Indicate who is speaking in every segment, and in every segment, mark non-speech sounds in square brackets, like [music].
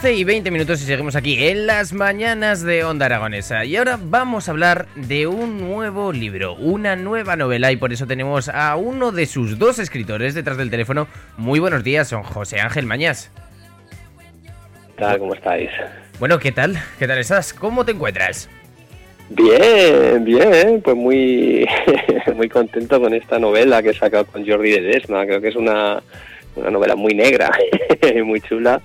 Speaker 1: 11 y 20 minutos y seguimos aquí en las mañanas de Onda Aragonesa. Y ahora vamos a hablar de un nuevo libro, una nueva novela y por eso tenemos a uno de sus dos escritores detrás del teléfono. Muy buenos días, son José Ángel Mañas.
Speaker 2: ¿Qué tal? ¿Cómo estáis?
Speaker 1: Bueno, ¿qué tal? ¿Qué tal estás? ¿Cómo te encuentras?
Speaker 2: Bien, bien, pues muy, [laughs] muy contento con esta novela que he sacado con Jordi de Desma. Creo que es una, una novela muy negra, [laughs] muy chula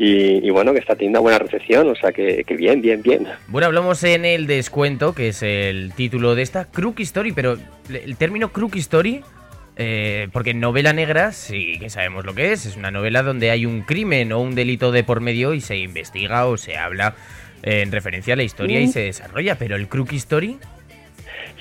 Speaker 2: y, bueno, que está teniendo buena recepción, o sea que, bien, bien, bien.
Speaker 1: Bueno, hablamos en el descuento, que es el título de esta Crook Story, pero el término Crook Story, eh, porque novela negra sí que sabemos lo que es, es una novela donde hay un crimen o un delito de por medio y se investiga o se habla en referencia a la historia y se desarrolla, pero el Crook Story...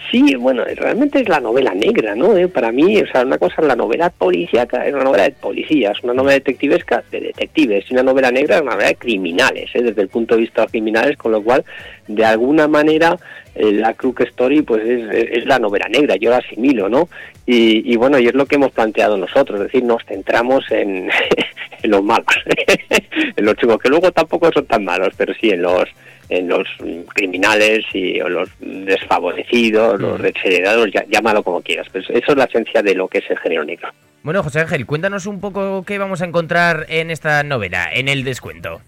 Speaker 2: Sí, bueno, realmente es la novela negra, ¿no? Eh, para mí, o sea, una cosa es la novela policíaca, es una novela de policías, una novela detectivesca de detectives, y una novela negra es una novela de criminales, ¿eh? desde el punto de vista de criminales, con lo cual, de alguna manera, eh, la Crook Story, pues es, la novela negra, yo la asimilo, ¿no? Y, bueno, y es lo que hemos planteado nosotros, es decir, nos centramos en, [laughs] en los malos, [laughs] en los chicos, que luego tampoco son tan malos, pero sí en los en los criminales y o los desfavorecidos, los mm. desheredados, llámalo como quieras. Pero eso es la esencia de lo que es el género negro.
Speaker 1: Bueno, José Ángel, cuéntanos un poco qué vamos a encontrar en esta novela, en el descuento.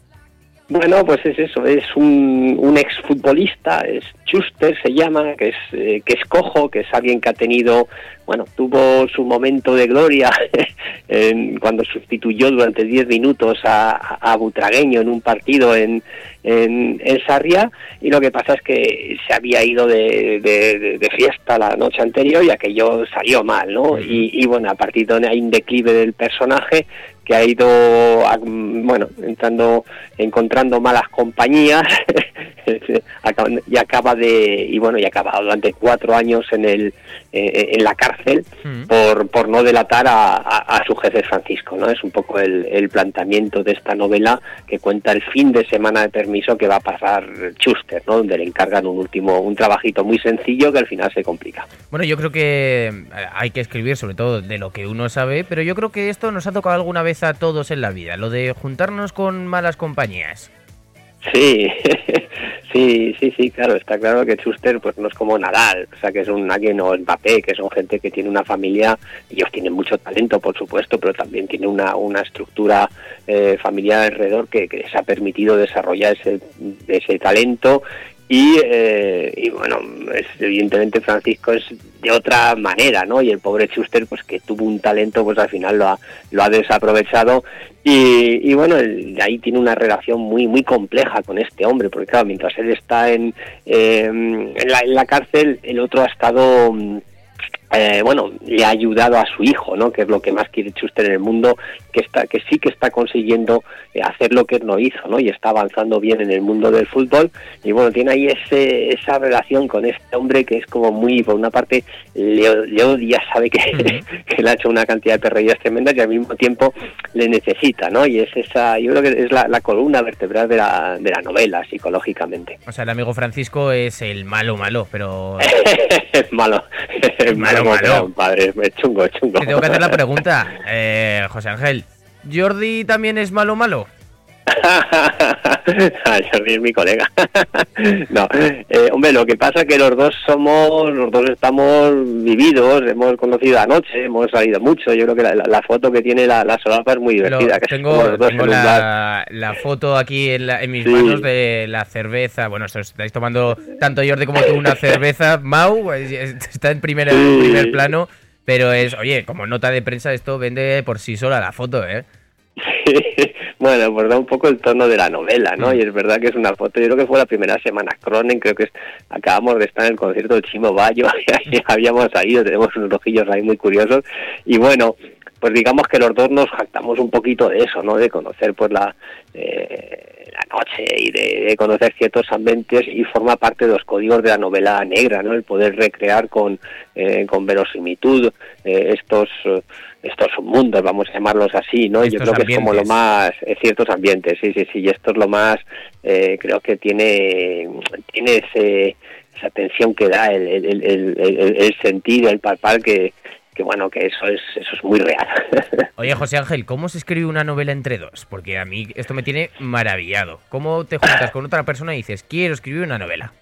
Speaker 2: Bueno, pues es eso, es un, un exfutbolista, es Schuster se llama, que es, eh, que es cojo, que es alguien que ha tenido, bueno, tuvo su momento de gloria [laughs] en, cuando sustituyó durante 10 minutos a, a, Butragueño en un partido en, en, Sarria, y lo que pasa es que se había ido de, de, fiesta la noche anterior y aquello salió mal, ¿no? Y, y bueno, a partir de hay un declive del personaje, que ha ido, bueno, entrando, encontrando malas compañías [laughs] y acaba de, y bueno, y ha acabado durante cuatro años en el, eh, en la cárcel mm. por, por no delatar a, su jefe Francisco, ¿no? Es un poco el, el, planteamiento de esta novela que cuenta el fin de semana de permiso que va a pasar Schuster, ¿no? Donde le encargan un último, un trabajito muy sencillo que al final se complica.
Speaker 1: Bueno, yo creo que eh, hay que escribir sobre todo de lo que uno sabe, pero yo creo que esto nos ha tocado alguna vez a todos en la vida, lo de juntarnos con malas compañías.
Speaker 2: Sí, [laughs] sí, sí, sí, claro, está claro que Schuster pues no es como Nadal, o sea que es un alguien o Mbappé, que son gente que tiene una familia, ellos tienen mucho talento por supuesto, pero también tiene una, una estructura eh, familiar alrededor que, que, les ha permitido desarrollar ese, ese talento y, eh, y bueno, evidentemente Francisco es de otra manera, ¿no? Y el pobre Schuster, pues que tuvo un talento, pues al final lo ha, lo ha desaprovechado y, bueno, ahí tiene una relación muy muy compleja con este hombre, porque claro, mientras él está en, eh, en, la, en la cárcel, el otro ha estado eh, bueno, le ha ayudado a su hijo, ¿no? Que es lo que más quiere Schuster en el mundo, que está, que sí que está consiguiendo eh, hacer lo que él no hizo, ¿no? Y está avanzando bien en el mundo del fútbol y bueno, tiene ahí ese, esa relación con este hombre que es como muy, por una parte, le, odia, sabe que, [laughs] que, le ha hecho una cantidad de perrerías tremendas y al mismo tiempo le necesita, ¿no? Y es esa, yo creo que es la, la columna vertebral de la, de la novela, psicológicamente.
Speaker 1: O sea, el amigo Francisco es el malo malo, pero...
Speaker 2: es [laughs] malo, [laughs] malo malo, padre, es chungo, chungo.
Speaker 1: Te tengo que hacer la [laughs] pregunta, eh, José Ángel. ¿Jordi también es malo malo? [laughs] [laughs]
Speaker 2: Jordi es mi colega. [laughs] no, eh, hombre, lo que pasa es que los dos somos, los dos estamos vividos, hemos conocido anoche, hemos salido mucho. Yo creo que la, foto que tiene la, la solapa es muy divertida.
Speaker 1: tengo, la, la, foto aquí en, en mis manos de la cerveza. Bueno, estáis tomando tanto Jordi como tú una cerveza. Mau está en primer, en primer plano. Pero es, oye, como nota de prensa, esto vende por sí sola la foto, ¿eh? [laughs]
Speaker 2: bueno, pues da un poco el tono de la novela, ¿no? Mm. Y es verdad que es una foto, yo creo que fue la primera semana Cronen, creo que acabamos de estar en el concierto de Chimo Bayo, [laughs] habíamos salido, tenemos unos ojillos ahí muy curiosos, y bueno, pues digamos que los dos nos jactamos un poquito de eso, ¿no? De conocer pues la... Eh, la noche y de, conocer ciertos ambientes y forma parte de los códigos de la novela negra, ¿no? El poder recrear con, eh, con verosimilitud eh, estos estos mundos, vamos a llamarlos así, ¿no? Yo creo que es como lo más, ciertos ambientes, sí, sí, sí, y esto es lo más, creo que tiene, tiene ese, esa tensión que da, el, el, el, el sentido, el palpar que, que bueno, que eso es, eso es muy real. [laughs]
Speaker 1: Oye, José Ángel, ¿cómo se escribe una novela entre dos? Porque a mí esto me tiene maravillado. ¿Cómo te juntas con otra persona y dices, quiero escribir una novela?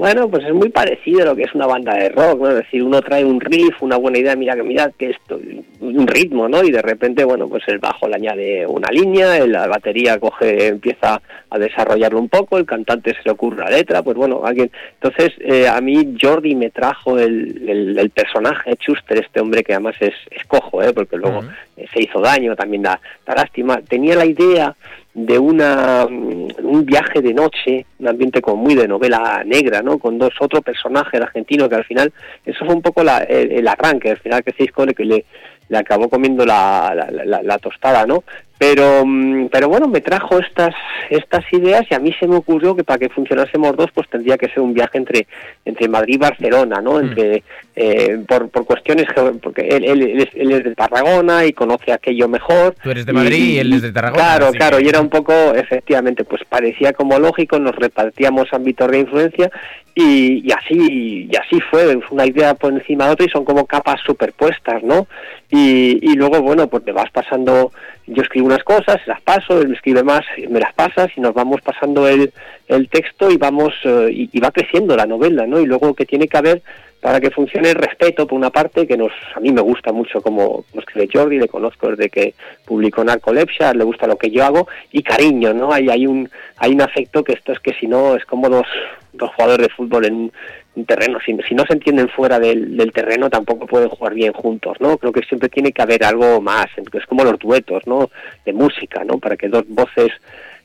Speaker 2: Bueno, pues es muy parecido a lo que es una banda de rock, ¿no? Es decir, uno trae un riff, una buena idea, mira que mira que esto, un ritmo, ¿no? Y de repente, bueno, pues el bajo le añade una línea, la batería coge, empieza a desarrollarlo un poco, el cantante se le ocurre la letra, pues bueno, alguien. Entonces, eh, a mí Jordi me trajo el, el, personaje Chuster, este hombre que además es, cojo, ¿eh? Porque luego se hizo daño, también da, da lástima. Tenía la idea de una, mm, un viaje de noche, un ambiente como muy de novela negra, ¿no? Con dos otro personaje argentino que al final, eso fue un poco la, el, arranque, al final que se que le, le acabó comiendo la, la, tostada, ¿no? Pero, mm, pero bueno, me trajo estas, estas ideas y a mí se me ocurrió que para que funcionásemos dos, pues tendría que ser un viaje entre, entre Madrid y Barcelona, ¿no? Mm. Entre, eh, por, por cuestiones, porque él, él, es, de Tarragona y conoce aquello mejor.
Speaker 1: Tú eres de Madrid y, él es de Tarragona.
Speaker 2: Claro, claro, y era un poco, efectivamente, pues parecía como lógico, nos repartíamos ámbitos de influencia y, y, así y así fue, una idea por encima de otra y son como capas superpuestas, ¿no? Y, y luego, bueno, pues te vas pasando yo escribo unas cosas, las paso, él me escribe más, me las pasas y nos vamos pasando el, el texto y vamos eh, y, va creciendo la novela, ¿no? Y luego que tiene que haber para que funcione el respeto por una parte que nos a mí me gusta mucho como, como escribe Jordi, le conozco desde que publicó Narcolepsia, le gusta lo que yo hago y cariño, ¿no? Hay hay un hay un afecto que esto es que si no es como dos dos jugadores de fútbol en un terreno. Si, si no se entienden fuera del, del, terreno, tampoco pueden jugar bien juntos, ¿no? Creo que siempre tiene que haber algo más. Es como los duetos, ¿no? De música, ¿no? Para que dos voces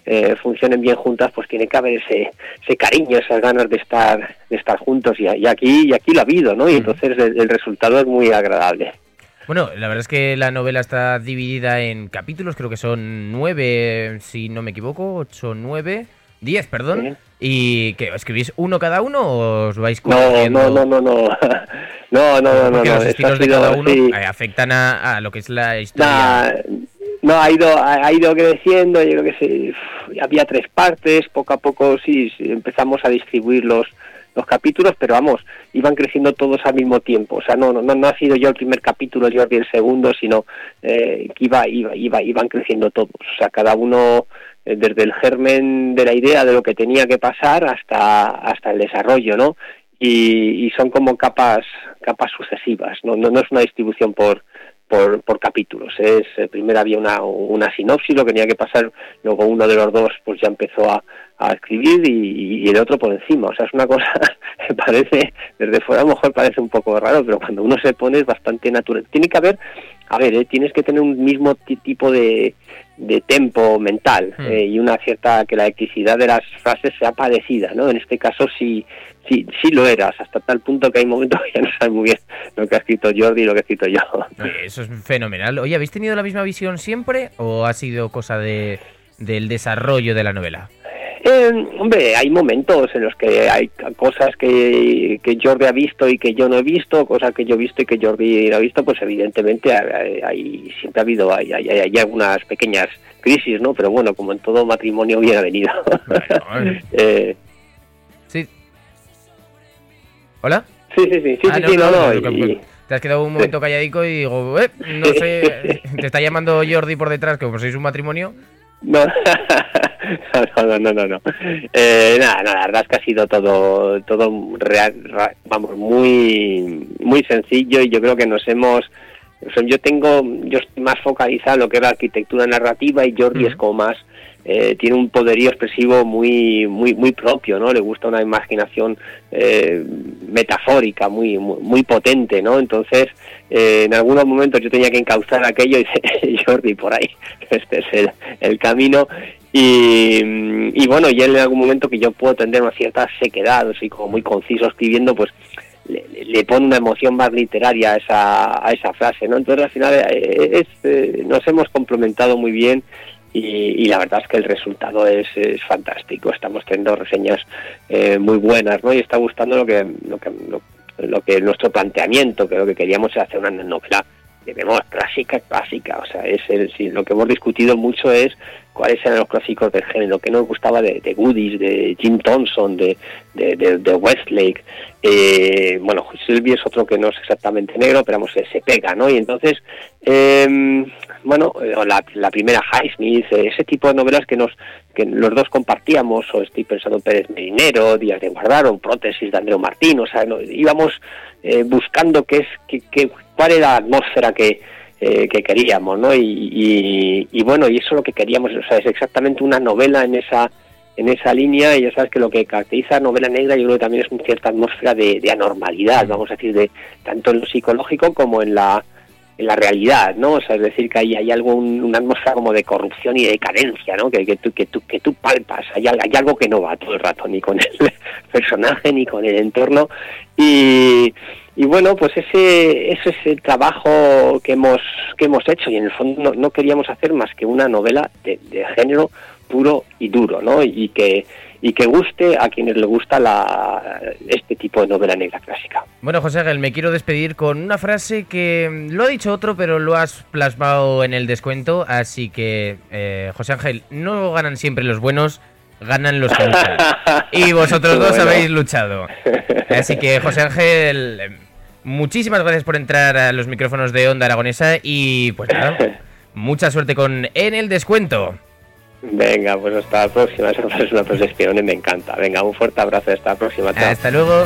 Speaker 2: eh, funcionen bien juntas, pues tiene que haber ese, ese cariño, esas ganas de estar, de estar juntos. Y, aquí, y aquí lo ha habido, ¿no? Y entonces el, resultado es muy agradable.
Speaker 1: Bueno, la verdad es que la novela está dividida en capítulos, creo que son nueve, si no me equivoco, ocho, nueve, diez, perdón. ¿Y que escribís uno cada uno o os vais
Speaker 2: corrigiendo? No, no, no, [laughs] no, no, no, no, no,
Speaker 1: los estilos de cada uno eh, afectan a, lo que es la historia.
Speaker 2: no, ha ido, ha ido creciendo, yo creo que sí, había tres partes, poco a poco sí, empezamos a distribuir los, los capítulos, pero vamos, iban creciendo todos al mismo tiempo. O sea, no, no, no ha sido yo el primer capítulo, yo el segundo, sino eh, que iba, iba, iba, iban creciendo todos. O sea, cada uno eh, desde el germen de la idea de lo que tenía que pasar hasta, hasta el desarrollo, ¿no? Y, son como capas, capas sucesivas, ¿no? No, es una distribución por, por, por, capítulos. Es, eh, primero había una, una sinopsis, lo que tenía que pasar, luego uno de los dos pues ya empezó a, a escribir y, el otro por encima. O sea, es una cosa [laughs] que parece, desde fuera a lo mejor parece un poco raro, pero cuando uno se pone es bastante natural. Tiene que haber, a ver, eh, tienes que tener un mismo tipo de, de tempo mental hmm. eh, y una cierta que la electricidad de las frases sea parecida, ¿no? En este caso sí, sí, sí lo eras, hasta tal punto que hay momentos [laughs] que ya no sabes muy bien lo que ha escrito Jordi y lo que he escrito yo.
Speaker 1: Eso es fenomenal. Oye, ¿habéis tenido la misma visión siempre o ha sido cosa de, del desarrollo de la novela?
Speaker 2: Eh, hombre, hay momentos en los que hay cosas que, que, Jordi ha visto y que yo no he visto, cosas que yo he visto y que Jordi no ha visto, pues evidentemente hay, siempre ha habido, hay, hay, algunas pequeñas crisis, ¿no? Pero bueno, como en todo matrimonio bien ha venido. [laughs]
Speaker 1: eh. ¿Hola?
Speaker 2: Sí, sí, sí, sí, ah, sí, no, no,
Speaker 1: te has quedado un momento calladico y digo, eh, no sé, [laughs] te está llamando Jordi por detrás, que como sois un matrimonio. [laughs]
Speaker 2: No, no, no, no, no. Eh, nada, nada, la verdad es que ha sido todo, todo real, vamos, muy, muy sencillo y yo creo que nos hemos, yo tengo, yo estoy más focalizado en lo que es la arquitectura narrativa y Jordi es como más eh, tiene un poderío expresivo muy muy muy propio no le gusta una imaginación eh, metafórica muy, muy, potente no entonces eh, en algunos momentos yo tenía que encauzar aquello y [laughs] Jordi por ahí [laughs] este es el, el camino y, y, bueno y él en algún momento que yo puedo tener una cierta sequedad así como muy conciso escribiendo pues le, pone una emoción más literaria a esa, a esa frase, ¿no? Entonces al final es, nos hemos complementado muy bien y, la verdad es que el resultado es, fantástico. Estamos teniendo reseñas eh, muy buenas, ¿no? Y está gustando lo que, lo que, lo, que nuestro planteamiento, que lo que queríamos era hacer una novela clásica, clásica. O sea, es el, lo que hemos discutido mucho es cuáles eran los clásicos del género, que nos gustaba de, de Goodies, de Jim Thompson, de, de, Westlake. Eh, bueno, Sylvie es otro que no es exactamente negro, pero vamos, se, pega, ¿no? Y entonces, em, bueno, la, la primera Highsmith, ese tipo de novelas que nos que los dos compartíamos, o estoy pensando en Pérez Merinero, Díaz de Guardar, o Prótesis de Andreu Martín, o sea, íbamos eh, buscando qué es, qué, qué, cuál era la atmósfera que, eh, que queríamos, ¿no? Y, y, bueno, y eso es lo que queríamos, o sea, es exactamente una novela en esa en esa línea y ya sabes que lo que caracteriza a novela negra yo creo que también es una cierta atmósfera de, anormalidad, vamos a decir, de tanto en lo psicológico como en la en la realidad, ¿no? O sea, es decir, que hay, hay algo, una atmósfera como de corrupción y de decadencia, ¿no? Que, que, tú, que, tú, que tú palpas, hay, hay algo que no va todo el rato, ni con el [laughs] personaje, ni con el entorno, y, y bueno, pues ese, ese es el trabajo que hemos, que hemos hecho y en el fondo no, queríamos hacer más que una novela de, género puro y duro, ¿no? Y que, y que guste a quienes le gusta la, este tipo de novela negra clásica.
Speaker 1: Bueno, José Ángel, me quiero despedir con una frase que lo ha dicho otro, pero lo has plasmado en el descuento, así que, eh, José Ángel, no ganan siempre los buenos, ganan los que luchan. [laughs] Y vosotros dos habéis luchado. Así que, José Ángel, muchísimas gracias por entrar a los micrófonos de Onda Aragonesa y pues nada, [laughs] mucha suerte con En el Descuento.
Speaker 2: Venga, pues hasta la próxima. Esa [laughs] es una y me encanta. Venga, un fuerte abrazo. Hasta la próxima.
Speaker 1: Hasta luego.